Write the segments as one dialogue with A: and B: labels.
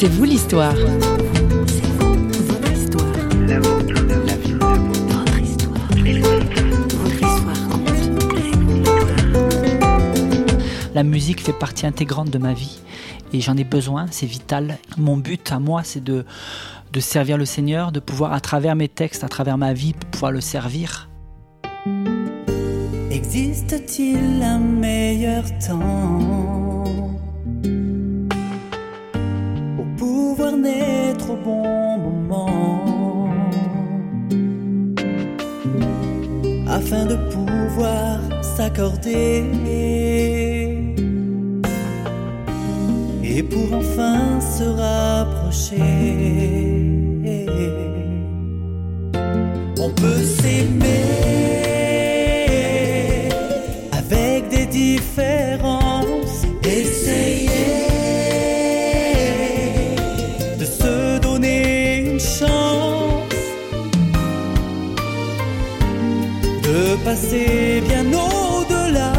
A: C'est vous l'histoire.
B: La musique fait partie intégrante de ma vie et j'en ai besoin, c'est vital. Mon but à moi, c'est de, de servir le Seigneur, de pouvoir à travers mes textes, à travers ma vie, pouvoir le servir.
C: Existe-t-il un meilleur temps afin de pouvoir s'accorder et pour enfin se rapprocher. On peut s'aimer avec des différences, essayer passer bien au-delà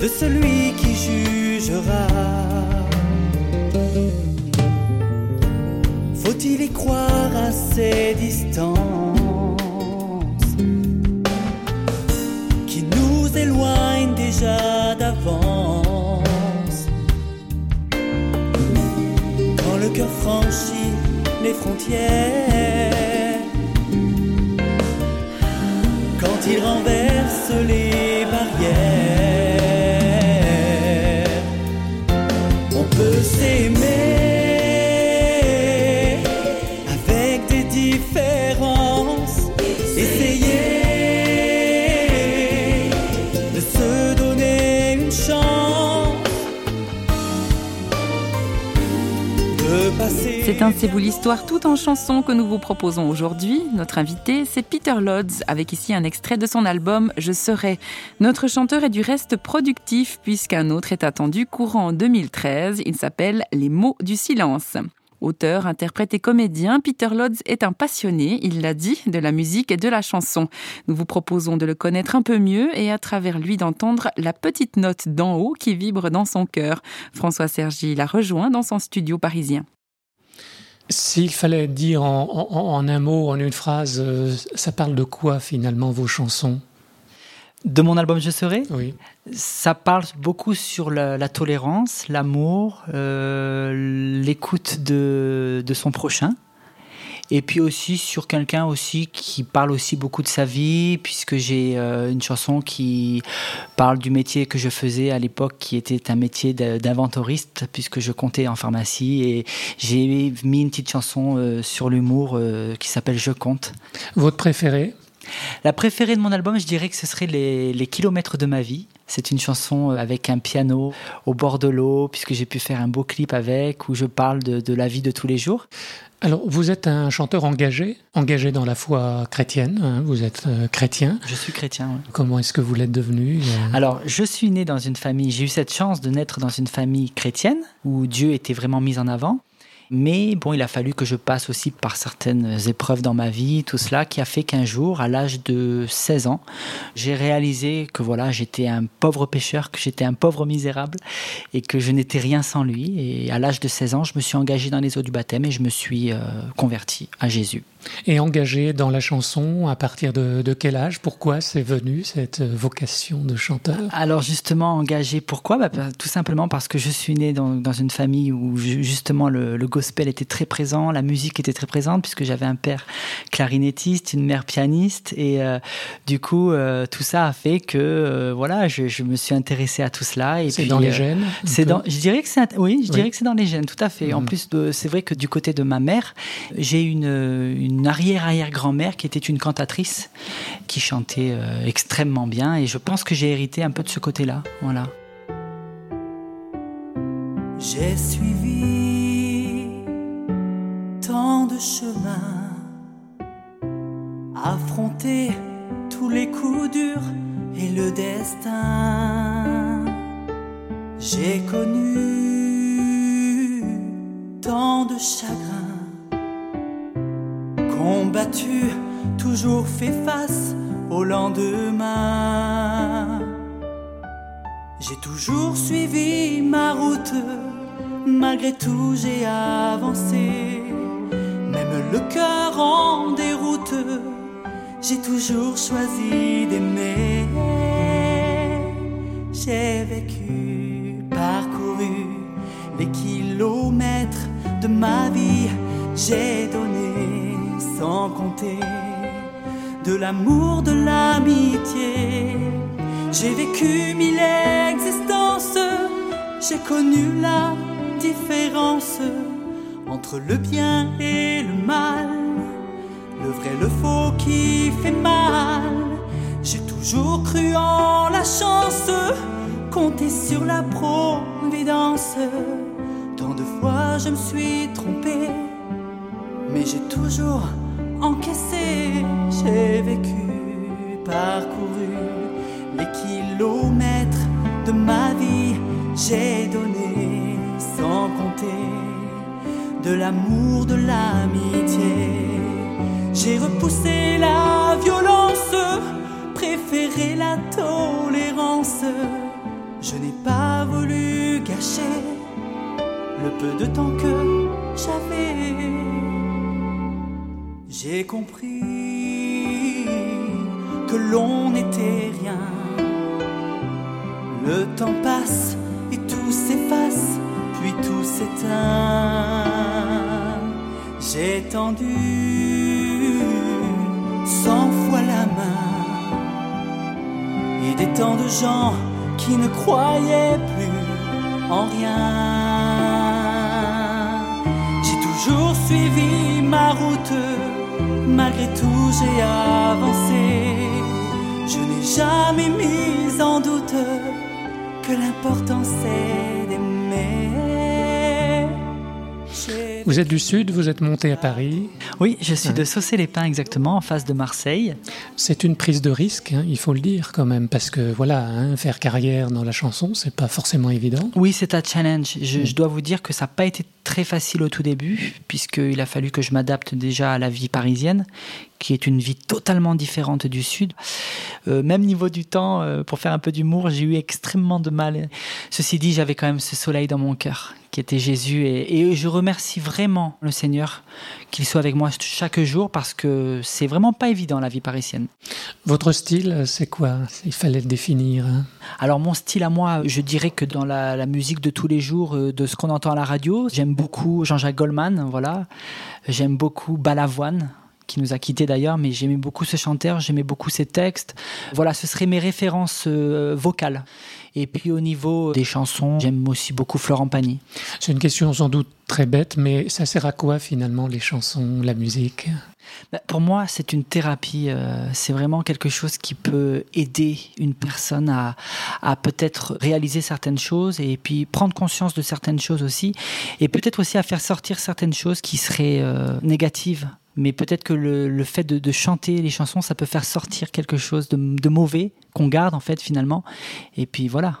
C: de celui qui jugera. Faut-il y croire à ces distances qui nous éloignent déjà d'avance? Quand le cœur franchit les frontières, il renverse les barrières, on peut s'aimer avec des différences,
A: C'est vous l'histoire tout en chanson que nous vous proposons aujourd'hui. Notre invité, c'est Peter Lodz, avec ici un extrait de son album Je serai. Notre chanteur est du reste productif puisqu'un autre est attendu courant en 2013. Il s'appelle Les mots du silence. Auteur, interprète et comédien, Peter Lodz est un passionné, il l'a dit, de la musique et de la chanson. Nous vous proposons de le connaître un peu mieux et à travers lui d'entendre la petite note d'en haut qui vibre dans son cœur. François Sergi l'a rejoint dans son studio parisien.
D: S'il fallait dire en, en- en un mot, en une phrase, euh, ça parle de quoi finalement vos chansons?
B: De mon album Je serai,
D: Oui.
B: ça parle beaucoup sur la, la tolérance, l'amour, euh, l'écoute de, de son prochain. Et puis aussi sur quelqu'un aussi qui parle aussi beaucoup de sa vie, puisque j'ai euh, une chanson qui parle du métier que je faisais à l'époque, qui était un métier d'inventoriste, puisque je comptais en pharmacie. Et j'ai mis une petite chanson euh, sur l'humour euh, qui s'appelle Je compte.
D: Votre préféré?
B: La préférée de mon album, je dirais que ce serait Les, Les kilomètres de ma vie. C'est une chanson avec un piano au bord de l'eau, puisque j'ai pu faire un beau clip avec, où je parle de, de la vie de tous les jours.
D: Alors, vous êtes un chanteur engagé, engagé dans la foi chrétienne, hein, vous êtes euh, chrétien.
B: Je suis chrétien. ouais.
D: Comment est-ce que vous l'êtes devenu euh,
B: Alors, je suis né dans une famille, j'ai eu cette chance de naître dans une famille chrétienne, où Dieu était vraiment mis en avant. Mais bon, il a fallu que je passe aussi par certaines épreuves dans ma vie, tout cela qui a fait qu'un jour, à l'âge de 16 ans, j'ai réalisé que voilà, j'étais un pauvre pécheur, que j'étais un pauvre misérable et que je n'étais rien sans lui. Et à l'âge de 16 ans, je me suis engagé dans les eaux du baptême et je me suis euh, converti à Jésus.
D: Et engagé dans la chanson, à partir de, de quel âge? Pourquoi c'est venu cette euh, vocation de chanteur?
B: Alors justement, engagé, pourquoi? Bah, bah, Tout simplement parce que je suis né dans, dans une famille où ju- justement le, le gospel était très présent, la musique était très présente, puisque j'avais un père clarinettiste, une mère pianiste, et euh, du coup, euh, tout ça a fait que euh, voilà, je, je me suis intéressé à tout cela.
D: C'est dans les gènes
B: C'est dans, je dirais que c'est, oui, je
D: Oui.
B: dirais que c'est dans les gènes, tout à fait. En
D: Mhm.
B: plus, c'est vrai que du côté de ma mère, j'ai une, une arrière-arrière-grand-mère qui était une cantatrice qui chantait euh, extrêmement bien, et je pense que j'ai hérité un peu de ce côté-là. Voilà.
C: J'ai suivi tant de chemins, affronté tous les coups durs et le destin. J'ai connu tant de chagrins, combattu, toujours fait face au lendemain. J'ai toujours suivi ma route, malgré tout j'ai avancé. Même le cœur en déroute, j'ai toujours choisi d'aimer. J'ai vécu, parcouru les kilomètres de ma vie, j'ai donné sans compter de l'amour, de l'amitié. J'ai vécu mille existences, j'ai connu la différence entre le bien et le mal, le vrai, le faux qui fait mal. J'ai toujours cru en la chance, compté sur la providence. Tant de fois je me suis trompé, mais j'ai toujours encaissé, j'ai vécu, parcouru les kilomètres de ma vie, j'ai donné sans compter de l'amour, de l'amitié. J'ai repoussé la violence, préféré la tolérance. Je n'ai pas voulu gâcher le peu de temps que j'avais. J'ai compris que l'on n'était rien. Le temps passe et tout s'efface, puis tout s'éteint. J'ai tendu cent fois la main et des temps de gens qui ne croyaient plus en rien. J'ai toujours suivi ma route, malgré tout j'ai avancé. Je n'ai jamais mis en doute que l'important c'est d'aimer.
D: Vous êtes du Sud, vous êtes monté à Paris.
B: Oui, je suis de Saucé-les-Pins exactement, en face de Marseille.
D: C'est une prise de risque, hein, il faut le dire quand même, parce que voilà, hein, faire carrière dans la chanson, c'est pas forcément évident.
B: Oui, c'est un challenge. Je, je dois vous dire que ça n'a pas été très facile au tout début, puisqu'il a fallu que je m'adapte déjà à la vie parisienne, qui est une vie totalement différente du Sud. Euh, même niveau du temps, euh, pour faire un peu d'humour, j'ai eu extrêmement de mal. Ceci dit, j'avais quand même ce soleil dans mon cœur, qui était Jésus, et, et je remercie vraiment le Seigneur qu'il soit avec moi chaque jour, parce que c'est vraiment pas évident la vie parisienne.
D: Votre style, c'est quoi? Il fallait le définir. hein?
B: Alors mon style à moi, je dirais que dans la, la musique de tous les jours, euh, de ce qu'on entend à la radio, j'aime beaucoup Jean-Jacques Goldman, voilà. J'aime beaucoup Balavoine qui nous a quittés d'ailleurs, mais j'aimais beaucoup ce chanteur, j'aimais beaucoup ses textes. Voilà, ce seraient mes références euh, vocales. Et puis au niveau des chansons, j'aime aussi beaucoup Florent Pagny.
D: C'est une question sans doute très bête, mais ça sert à quoi finalement les chansons, la musique?
B: Bah, Pour moi, c'est une thérapie. euh, c'est vraiment quelque chose qui peut aider une personne à, à peut-être réaliser certaines choses et puis prendre conscience de certaines choses aussi. Et peut-être aussi à faire sortir certaines choses qui seraient euh, négatives. Mais peut-être que le, fait de, de chanter les chansons, ça peut faire sortir quelque chose de, de mauvais qu'on garde en fait finalement. Et puis voilà.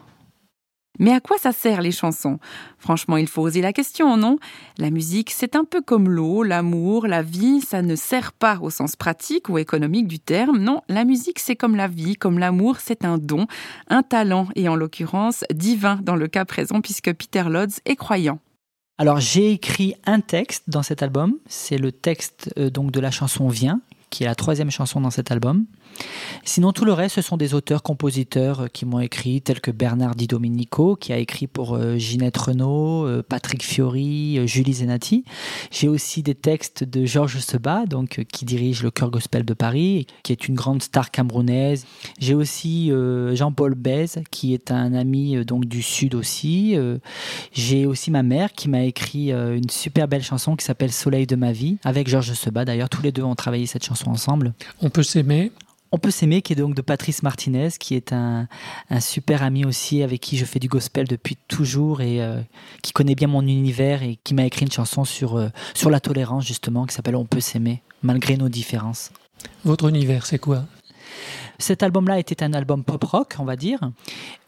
A: Mais à quoi ça sert les chansons? Franchement, il faut oser la question, non? La musique, c'est un peu comme l'eau, l'amour, la vie, ça ne sert pas au sens pratique ou économique du terme. Non, la musique, c'est comme la vie, comme l'amour, c'est un don, un talent, et en l'occurrence divin dans le cas présent, puisque Peter Lodz est croyant.
B: Alors j'ai écrit un texte dans cet album. C'est le texte euh, donc de la chanson Viens, qui est la troisième chanson dans cet album. Sinon tout le reste, ce sont des auteurs-compositeurs euh, qui m'ont écrit, tels que Bernard Di Domenico, qui a écrit pour euh, Ginette Renault, euh, Patrick Fiori, Julie Zenati. J'ai aussi des textes de Georges Seba, donc qui dirige le chœur gospel de Paris, qui est une grande star camerounaise. J'ai aussi Jean-Paul Bèze, qui est un ami donc du Sud aussi. J'ai aussi ma mère qui m'a écrit une super belle chanson qui s'appelle Soleil de ma vie, avec Georges Seba. D'ailleurs, tous les deux ont travaillé cette chanson ensemble.
D: On peut s'aimer
B: On peut s'aimer, qui est donc de Patrice Martinez, qui est un, un super ami aussi avec qui je fais du gospel depuis toujours et euh, qui connaît bien mon univers et qui m'a écrit une chanson sur, euh, sur la tolérance justement, qui s'appelle On peut s'aimer, malgré nos différences.
D: Votre univers, c'est quoi?
B: Cet album-là était un album pop-rock, on va dire.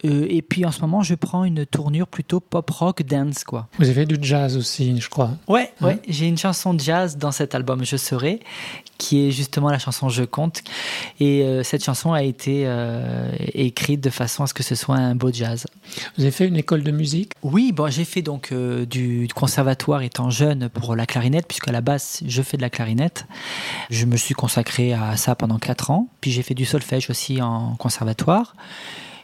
B: Euh, et puis en ce moment, je prends une tournure plutôt pop-rock dance, quoi.
D: Vous avez du jazz aussi, je crois.
B: Ouais, ouais. J'ai une chanson de jazz dans cet album Je serai, qui est justement la chanson Je compte. Et euh, cette chanson a été euh, écrite de façon à ce que ce soit un beau jazz.
D: Vous avez fait une école de musique?
B: Oui, bon, j'ai fait donc du conservatoire étant jeune pour la clarinette, puisqu'à la base, je fais de la clarinette. Je me suis consacré à ça pendant 4 ans. Puis j'ai fait du solfège aussi en conservatoire.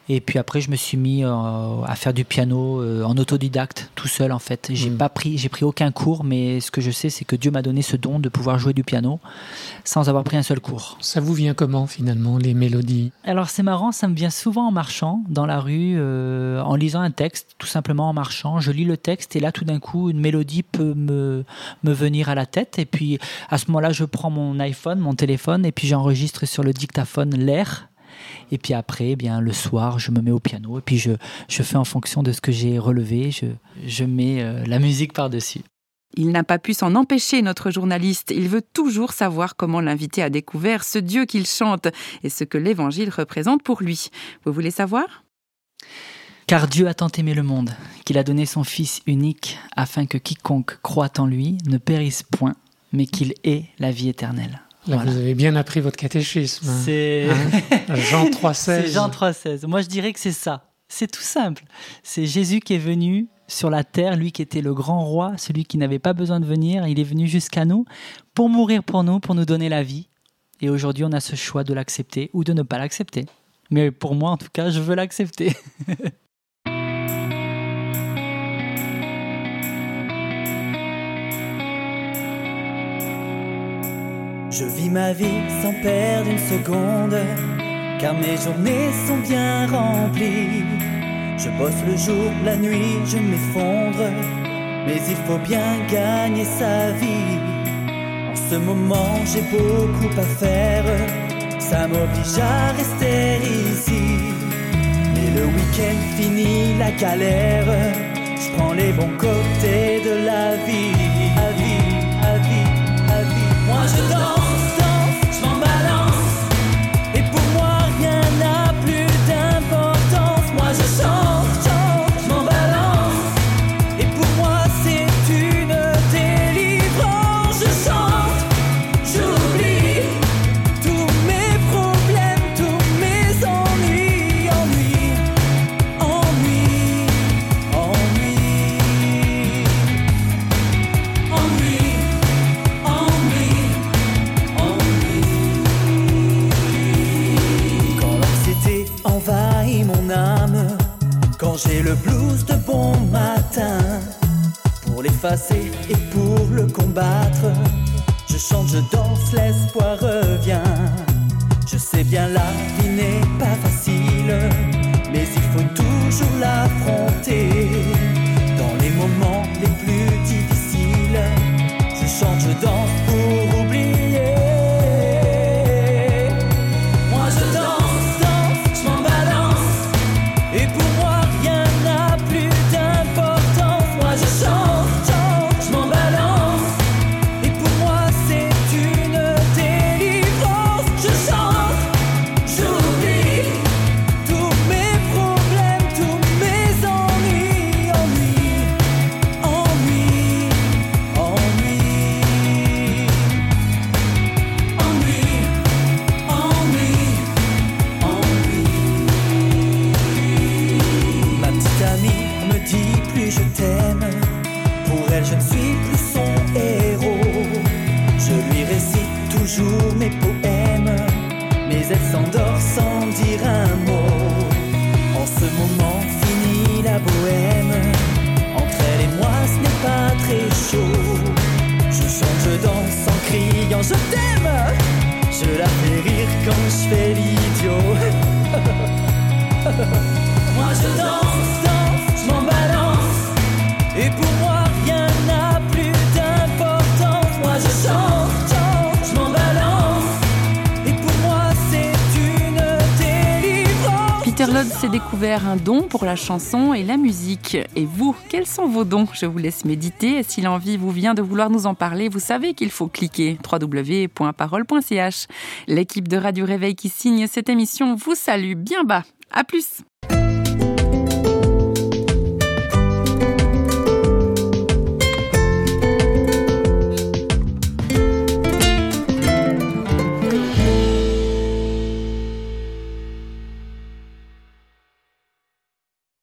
B: Et puis après, je me suis mis euh, à faire du piano euh, en autodidacte, tout seul en fait. J'ai mm. pas pris, j'ai pris aucun cours, mais ce que je sais, c'est que Dieu m'a donné ce don de pouvoir jouer du piano sans avoir pris un seul cours.
D: Ça vous vient comment finalement les mélodies?
B: Alors c'est marrant, ça me vient souvent en marchant dans la rue, euh, en lisant un texte, tout simplement en marchant. Je lis le texte et là, tout d'un coup, une mélodie peut me me venir à la tête. Et puis à ce moment-là, je prends mon iPhone, mon téléphone, et puis j'enregistre sur le dictaphone l'air et puis après, eh bien, le soir, je me mets au piano et puis je, je fais en fonction de ce que j'ai relevé, je, je mets euh, la musique par-dessus.
A: Il n'a pas pu s'en empêcher, notre journaliste. Il veut toujours savoir comment l'invité a découvert ce Dieu qu'il chante et ce que l'Évangile représente pour lui. Vous voulez savoir?
B: Car Dieu a tant aimé le monde qu'il a donné son Fils unique afin que quiconque croit en lui ne périsse point, mais qu'il ait la vie éternelle.
D: Là, vous avez bien appris votre catéchisme.
B: Hein. C'est
D: hein Jean 3,16.
B: C'est Jean 3,16. Moi, je dirais que c'est ça. C'est tout simple. C'est Jésus qui est venu sur la terre, lui qui était le grand roi, celui qui n'avait pas besoin de venir. Il est venu jusqu'à nous pour mourir pour nous, pour nous donner la vie. Et aujourd'hui, on a ce choix de l'accepter ou de ne pas l'accepter. Mais pour moi, en tout cas, je veux l'accepter.
C: Je vis ma vie sans perdre une seconde, car mes journées sont bien remplies. Je bosse le jour, la nuit, je m'effondre, mais il faut bien gagner sa vie. En ce moment, j'ai beaucoup à faire, ça m'oblige à rester ici. Mais le week-end fini la galère, je prends les bons côtés de. La vie, j'ai le blues de bon matin. Pour l'effacer et pour le combattre, je chante, je danse, l'espoir revient. Je sais bien la vie n'est pas facile, mais il faut toujours l'affronter. je t'aime. Je la fais rire quand je fais l'idiot. Moi je danse.
A: s'est découvert un don pour la chanson et la musique. Et vous, quels sont vos dons? Je vous laisse méditer. Et si l'envie vous vient de vouloir nous en parler, vous savez qu'il faut cliquer www.parole.ch. L'équipe de Radio Réveil qui signe cette émission vous salue bien bas. À plus